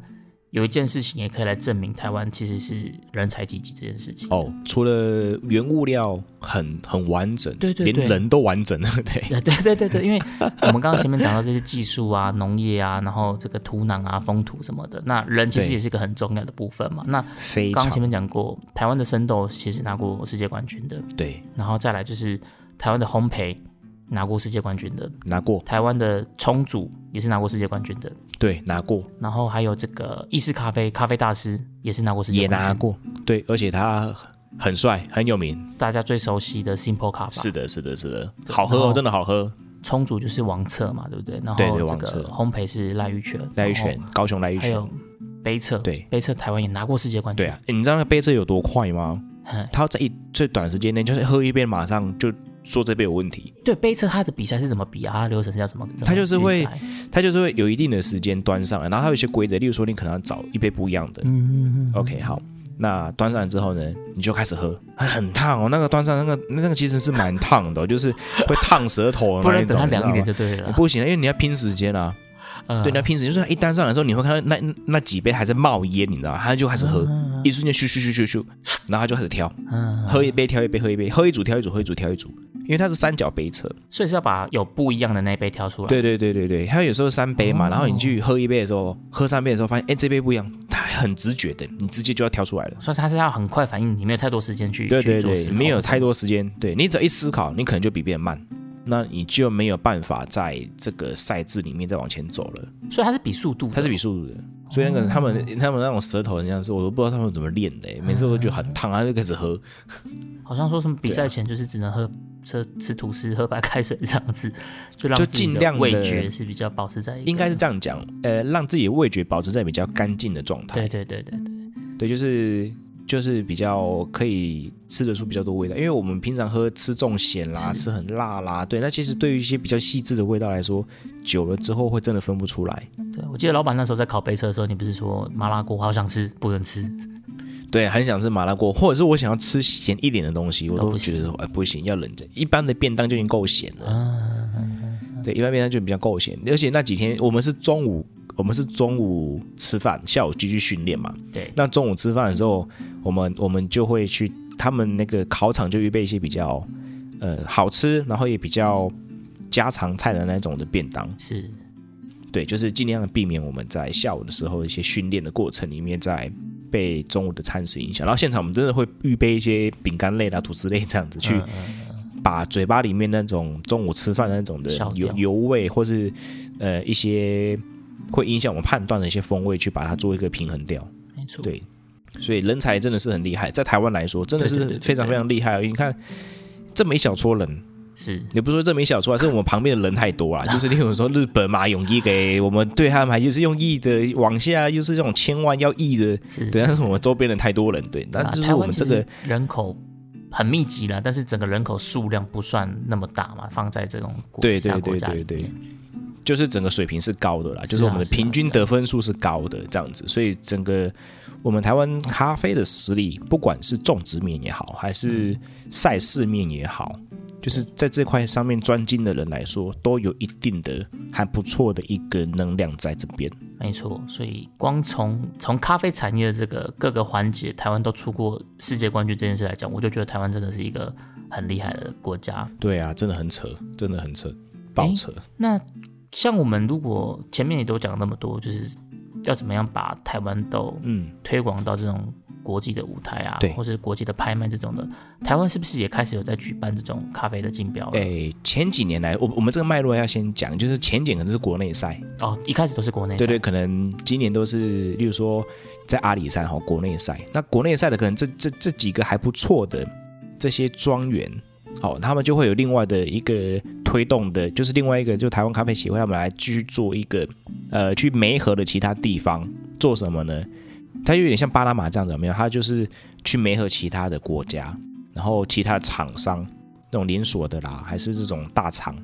有一件事情也可以来证明台湾其实是人才济济这件事情。哦，除了原物料很很完整，对对对。连人都完整 了，对。对对对对对，因为我们刚刚前面讲到这些技术啊、农业啊，然后这个土壤啊、风土什么的，那人其实也是一个很重要的部分嘛。那刚刚前面讲过，台湾的生豆其实拿过世界冠军的，对。然后再来就是台湾的烘焙拿过世界冠军的，拿过，台湾的冲煮也是拿过世界冠军的，对拿过。然后还有这个意式咖啡咖啡大师也是拿过世界也冠军，拿过，对，而且他很帅，很有名。大家最熟悉的 Simple 咖啡，是的，是的，是的，好喝哦，真的好喝。冲煮就是王策嘛，对不对？然对后这个烘焙是赖玉泉，赖玉泉，高雄赖玉泉。还有，杯测，对。杯测台湾也拿过世界冠军，对啊，你知道那个杯测有多快吗？嘿。他要在一最短的时间内，就是喝一杯马上就说这杯有问题，对，杯测它的比赛是怎么比啊？它流程是要怎么？它就是会决赛他就是会有一定的时间端上来，然后它有一些规则，例如说你可能要找一杯不一样的。嗯嗯嗯 OK，好，那端上来之后呢，你就开始喝，很烫哦，那个端上那个那个其实是蛮烫的哦、就是会烫舌头的 不然那一种。等它凉一点就对了不行，因为你要拼时间啊。嗯对，你要拼时间，就是它一端上来的时候，你会看到那那那几杯还在冒烟，你知道吗？他就开始喝，一瞬间咻咻咻咻咻，然后他就开始挑，嗯，喝一杯挑一杯，喝一杯，喝一组挑一组，喝一组挑一组，因为它是三角杯测。所以是要把有不一样的那一杯挑出来。对对对对对，它有时候三杯嘛，然后你去喝一杯的时候，喝三杯的时候，发现哎这杯不一样，它很直觉的，你直接就要挑出来了。所以它是要很快反应，你没有太多时间去对对对没有太多时间，对你只要一思考，你可能就比别人慢，那你就没有办法在这个赛制里面再往前走了。所以它是比速度，它是比速度的，所以那个他们他们那种舌头人家是，我都不知道他们怎么练的，每次我都觉得很烫，他就开始喝。好像说什么比啊赛前就是只能喝吃吃吐司、喝白开水这样子，就让就尽量味觉是比较保持在应该是这样讲，呃，让自己的味觉保持在比较干净的状态。对对对对对，对，就是就是比较可以吃得出比较多味道，因为我们平常喝吃重咸啦，吃很辣啦，对，那其实对于一些比较细致的味道来说，久了之后会真的分不出来。对我记得老板那时候在烤杯车的时候，你不是说麻辣锅好想吃，不能吃，对，很想吃麻辣锅，或者是我想要吃咸一点的东西，我都觉得说，哎，不行，要忍着。一般的便当就已经够咸了，对，一般便当就比较够咸，而且那几天我们是中午，我们是中午吃饭，下午继续训练嘛。对那中午吃饭的时候，我们我们就会去他们那个考场就预备一些比较呃好吃，然后也比较家常菜的那种的便当。是对，就是尽量的避免我们在下午的时候一些训练的过程里面在被中午的餐食影响。然后现场我们真的会预备一些饼干类啦、吐司类这样子去把嘴巴里面那种中午吃饭的那种的油油味，或是呃一些会影响我们判断的一些风味，去把它做一个平衡掉。没错，对，所以人才真的是很厉害，在台湾来说真的是非常非常厉害。你看这么一小撮人，是。也不是说这么一小撮啊，是我们旁边的人太多了。就是例如说日本嘛，泳衣给我们对他们还就是用亿的往下，又是这种千万要亿的，是，对，但是我们周边人太多人，对，那啊就是我们这个人口很密集了，但是整个人口数量不算那么大嘛，放在这种国对对对对对，就是整个水平是高的啦，就是我们的平均得分数是高的这样子，所以整个我们台湾咖啡的实力，不管是种植面也好，还是赛事面也好，就是在这块上面专精的人来说，都有一定的还不错的一个能量在这边。没错，所以光从从咖啡产业的这个各个环节，台湾都出过世界冠军这件事来讲，我就觉得台湾真的是一个很厉害的国家。对啊，真的很扯，真的很扯，爆扯。那像我们如果前面也都讲那么多，就是要怎么样把台湾豆嗯，推广到这种国际的舞台啊，对。或是国际的拍卖这种的，台湾是不是也开始有在举办这种咖啡的竞标了？诶，前几年来，我我们这个脉络要先讲，就是前几年可能是国内赛，哦，一开始都是国内赛，对对，可能今年都是，例如说在阿里山哈国内赛，那国内赛的可能这这这几个还不错的这些庄园，好，他们就会有另外的一个推动的，就是另外一个就台湾咖啡协会他们来继续做一个呃去媒合的其他地方做什么呢？它有点像巴拿马这样子，有没有？它就是去媒合其他的国家，然后其他厂商那种连锁的啦，还是这种大厂。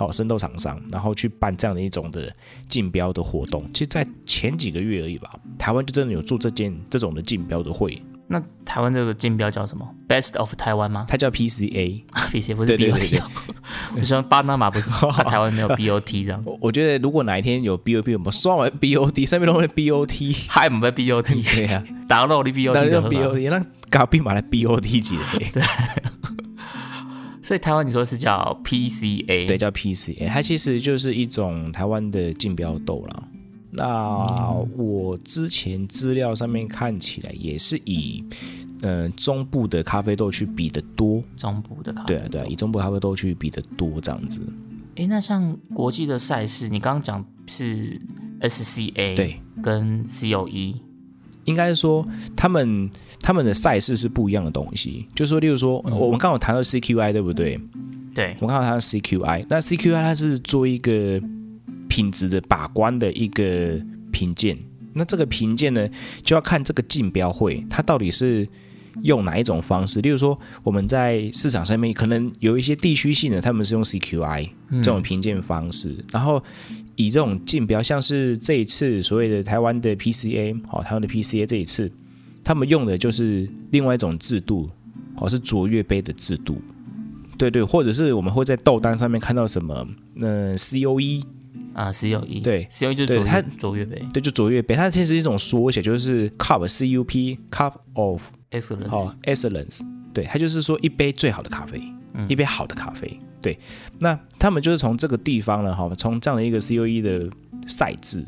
哦，生豆厂商，然后去办这样的一种的竞标的活动。其实，在前几个月而已吧，台湾就真的有做这件这种的竞标的会，那台湾这个竞标叫什么？Best of 台湾吗它叫 PCA，PCA 不是对对 BOT。我希望巴拿马不是，怕 台湾没有 BOT 这样。我我觉得，如果哪一天有 BOT，我们刷完 BOT，上面都会 BOT。嗨，唔係 BOT，对呀、打到你 BOT 当然叫就 BOT，那搞必买来 BOT 级的，所以台湾你说是叫 PCA，对，，叫 PCA。它其实就是一种台湾的竞标豆啦。那我之前资料上面看起来也是以，呃，中部的咖啡豆去比的多。中部的咖啡。对啊，对啊，以中部咖啡豆去比的多这样子。哎，那像国际的赛事，你刚刚讲是 SCA，对，跟 E COE，应该说他们他们的赛事是不一样的东西。就是说，例如说，我们刚好谈到 CQI，对不对？对，我们看到它的 CQI，那 CQI 它是做一个品质的把关的一个评鉴。那这个评鉴呢，就要看这个竞标会它到底是用哪一种方式。例如说，我们在市场上面可能有一些地区性的，他们是用 CQI 这种评鉴方式，然后以这种竞标，像是这一次所谓的台湾的 PCA，好，台湾的 PCA 这一次，他们用的就是另外一种制度，哦，是卓越杯的制度。对对，或者是我们会在豆单上面看到什么，呃，COE 啊，COE 对，COE 就是卓它卓越杯，对，就卓越杯，它其实是一种缩写，就是 Cup CUP Cup of Excellence，好 Excellence，对，它就是说一杯最好的咖啡，一杯好的咖啡，对，那他们就是从这个地方呢，哈，从这样的一个 COE 的赛制，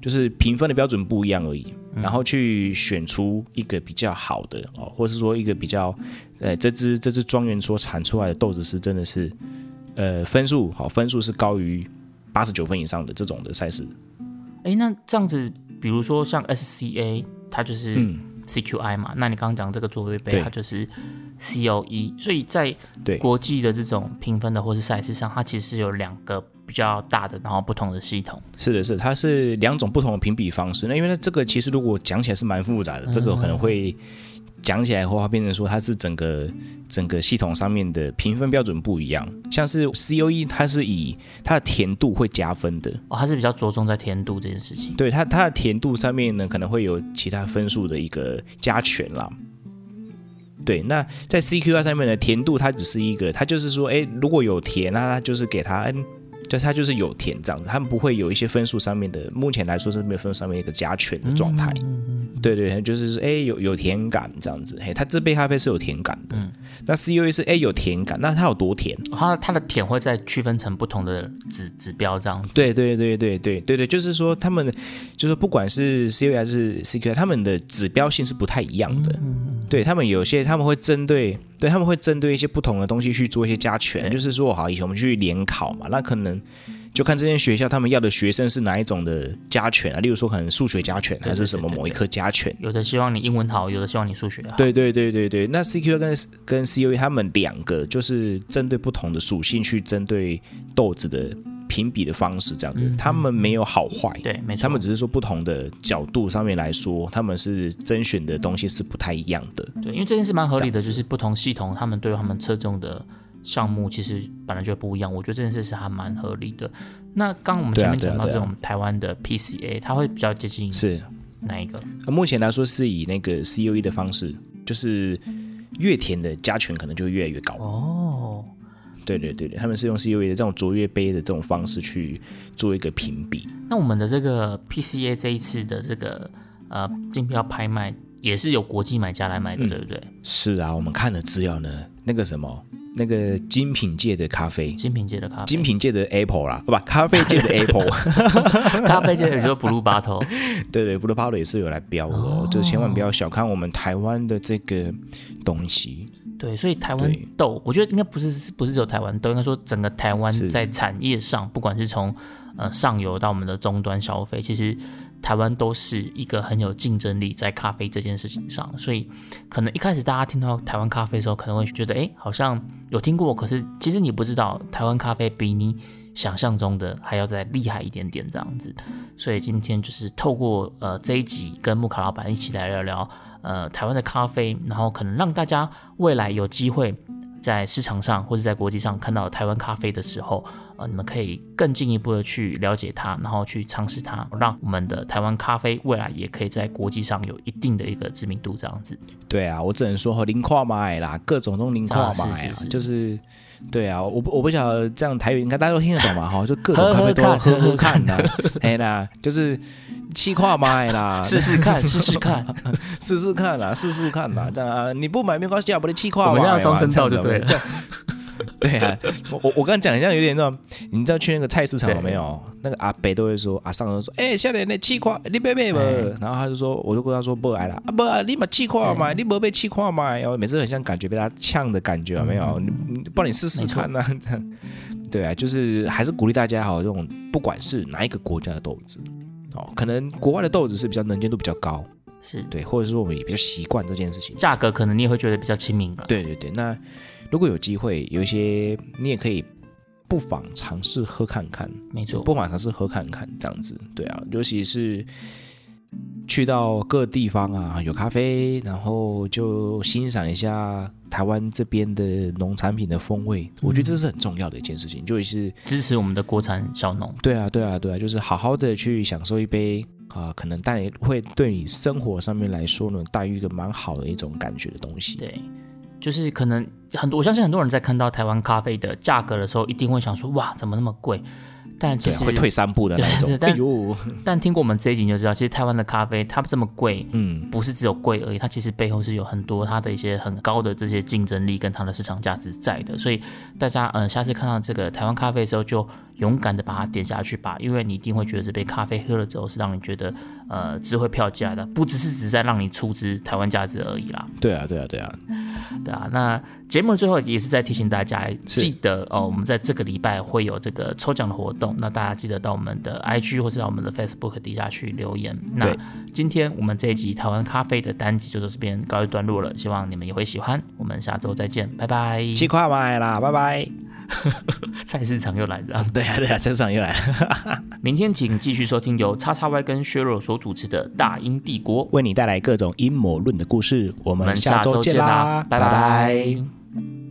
就是评分的标准不一样而已。然后去选出一个比较好的哦，或是说一个比较，呃，这支这支庄园所产出来的豆子是真的是，呃，分数好，分数是高于八十九分以上的这种的赛事。哎，那这样子，比如说像 SCA，它就是 CQI 嘛，那你刚刚讲这个卓越杯，它就是 COE，所以在国际的这种评分的或是赛事上，它其实有两个。比较大的，然后不同的系统，是的，是它是两种不同的评比方式。那因为呢这个其实如果讲起来是蛮复杂的，这个可能会讲起来的话，变成说它是整个整个系统上面的评分标准不一样。像是 COE，它是以它的甜度会加分的哦，它是比较着重在甜度这件事情。对它，它的甜度上面呢，可能会有其他分数的一个加权啦。对，那在 CQI 上面的甜度，它只是一个，它就是说，哎，如果有甜，那它就是给它。就它就是有甜这样子，他们不会有一些分数上面的，目前来说是没有分数上面一个加权的状态。对对，就是说哎有有甜感这样子，嘿，它这杯咖啡是有甜感的。那 C U A 是哎有甜感，那它有多甜？它它的甜会再区分成不同的指指标这样子。对对对对对对对，就是说他们就是不管是 C U A 还是 C Q I，他们的指标性是不太一样的。对他们有些他们会针对，对他们会针对一些不同的东西去做一些加权，就是说好以前我们去联考嘛，那可能。就看这间学校他们要的学生是哪一种的加权啊？例如说可能数学加权，还是什么某一科加权？有的希望你英文好，有的希望你数学好。对对对对对。那 CQ 跟跟 CUE 他们两个就是针对不同的属性去针对豆子的评比的方式，这样子。他们没有好坏，对，没错。他们只是说不同的角度上面来说，他们是甄选的东西是不太一样的。对，因为这件事蛮合理的，就是不同系统他们对他们侧重的。项目其实本来就不一样，我觉得这件事是还蛮合理的。那刚我们前面讲到这种台湾的 PCA，它会比较接近是哪一个？目前来说是以那个 COE 的方式，就是越甜的加权可能就越来越高。哦，对对对对，他们是用 COE 的这种卓越杯的这种方式去做一个评比。那我们的这个 PCA 这一次的这个呃竞标拍卖也是有国际买家来买的，对不对？是啊，我们看的资料呢，那个什么。那个精品界的咖啡，精品界的咖啡，精品界的 Apple 啦，不，咖啡界的 Apple，咖啡界的就 Blue Bottle，对对，Blue Bottle 也是有来标的，就千万不要小看我们台湾的这个东西。对，所以台湾豆，我觉得应该不是不是只有台湾豆，应该说整个台湾在产业上，不管是从呃上游到我们的终端消费，其实。台湾都是一个很有竞争力在咖啡这件事情上，所以可能一开始大家听到台湾咖啡的时候，可能会觉得，哎，好像有听过，可是其实你不知道，台湾咖啡比你想象中的还要再厉害一点点这样子。所以今天就是透过呃这一集，跟木卡老板一起来聊聊呃台湾的咖啡，然后可能让大家未来有机会在市场上或者在国际上看到台湾咖啡的时候。呃，你们可以更进一步的去了解它，然后去尝试它，让我们的台湾咖啡未来也可以在国际上有一定的一个知名度，这样子。对啊，我只能说和零跨买啦，各种都零跨买啊，就是，对啊，我我不晓得这样台语应该大家都听得懂嘛，哈，就各种 咖啡都喝喝看的，哎 啦，就是七跨买啦，试试看，试试看，试试看啦，试试看啦，这样啊，你不买没关系啊，不得七跨买，我们要双声道就对了。对啊，我我我刚刚讲一下有点那种，你知道去那个菜市场有没有？那个阿北都会说，阿上都说，哎，下来那气块，你别买不？然后他就说，我就跟他说不来了，啊不，你把气块买，你不被气块买，然后每次很像感觉被他呛的感觉，有没有？你你帮你试试看呢？对啊，就是还是鼓励大家哈，这种不管是哪一个国家的豆子，哦，可能国外的豆子是比较能见度比较高，是对，或者说我们也比较习惯这件事情，价格可能你也会觉得比较亲民吧？对对对，那。如果有机会，有一些你也可以不妨尝试喝看看，没错，不妨尝试喝看看这样子，对啊，尤其是去到各地方啊，有咖啡，然后就欣赏一下台湾这边的农产品的风味。我觉得这是很重要的一件事情，就是支持我们的国产小农。对啊，对啊，对啊，就是好好的去享受一杯啊，可能带会对你生活上面来说呢，带一个蛮好的一种感觉的东西。对，就是可能很多，我相信很多人在看到台湾咖啡的价格的时候，一定会想说，哇，怎么那么贵？但其实会退三步的那种。但 但听过我们这一集就知道，其实台湾的咖啡它这么贵，嗯，不是只有贵而已，它其实背后是有很多它的一些很高的这些竞争力跟它的市场价值在的。所以大家嗯，下次看到这个台湾咖啡的时候，就勇敢的把它点下去吧，因为你一定会觉得这杯咖啡喝了之后是让你觉得呃值回票价的，不只是只在让你出资台湾价值而已啦。对啊，对啊，对啊，对啊。那节目的最后也是在提醒大家，记得哦，我们在这个礼拜会有这个抽奖的活动，那大家记得到我们的 IG 或者到我们的 Facebook 底下去留言。那今天我们这一集台湾咖啡的单集就到这边告一段落了，希望你们也会喜欢。我们下周再见，拜拜。七块买啦，拜拜。菜市场又来了，对啊对啊，菜市场又来了。明天请继续收听由叉叉 Y 跟削弱所主持的《大英帝国》，为你带来各种阴谋论的故事。我们下周见啦，拜拜。